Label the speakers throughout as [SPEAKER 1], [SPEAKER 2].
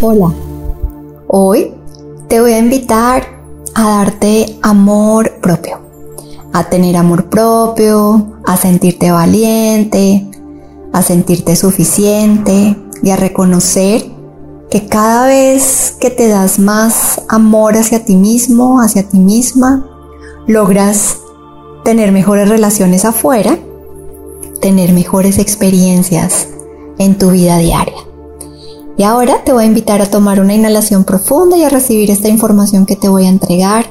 [SPEAKER 1] Hola, hoy te voy a invitar a darte amor propio, a tener amor propio, a sentirte valiente, a sentirte suficiente y a reconocer que cada vez que te das más amor hacia ti mismo, hacia ti misma, logras tener mejores relaciones afuera, tener mejores experiencias en tu vida diaria. Y ahora te voy a invitar a tomar una inhalación profunda y a recibir esta información que te voy a entregar.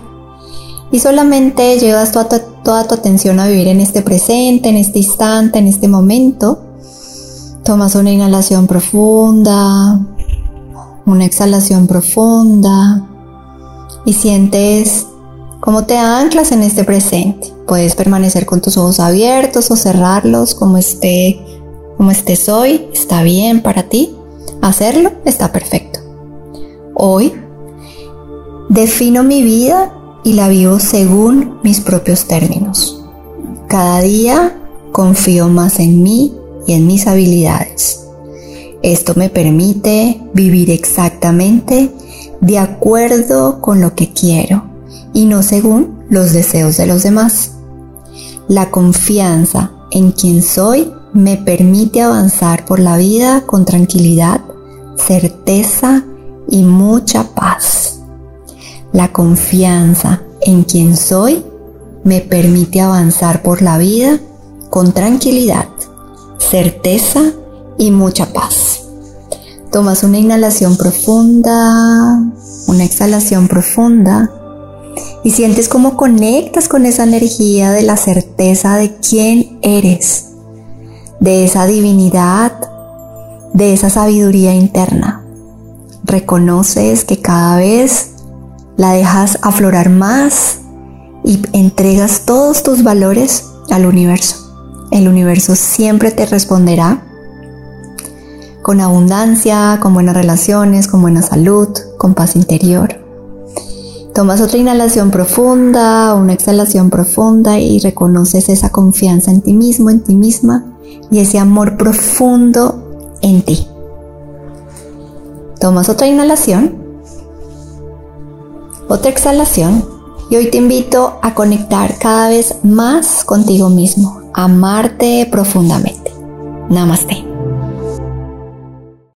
[SPEAKER 1] Y solamente llevas toda tu, atención a vivir en este presente, en este instante, en este momento. Tomas una inhalación profunda, una exhalación profunda y sientes cómo te anclas en este presente. Puedes permanecer con tus ojos abiertos o cerrarlos como esté, como estés hoy. Está bien para ti. Hacerlo está perfecto. Hoy defino mi vida y la vivo según mis propios términos. Cada día confío más en mí y en mis habilidades. Esto me permite vivir exactamente de acuerdo con lo que quiero y no según los deseos de los demás. La confianza en quien soy me permite avanzar por la vida con tranquilidad certeza y mucha paz. La confianza en quien soy me permite avanzar por la vida con tranquilidad, certeza y mucha paz. Tomas una inhalación profunda, una exhalación profunda y sientes cómo conectas con esa energía de la certeza de quién eres, de esa divinidad de esa sabiduría interna. Reconoces que cada vez la dejas aflorar más y entregas todos tus valores al universo. El universo siempre te responderá con abundancia, con buenas relaciones, con buena salud, con paz interior. Tomas otra inhalación profunda, una exhalación profunda y reconoces esa confianza en ti mismo, en ti misma y ese amor profundo en ti. Tomas otra inhalación, otra exhalación y hoy te invito a conectar cada vez más contigo mismo, amarte profundamente. Namaste.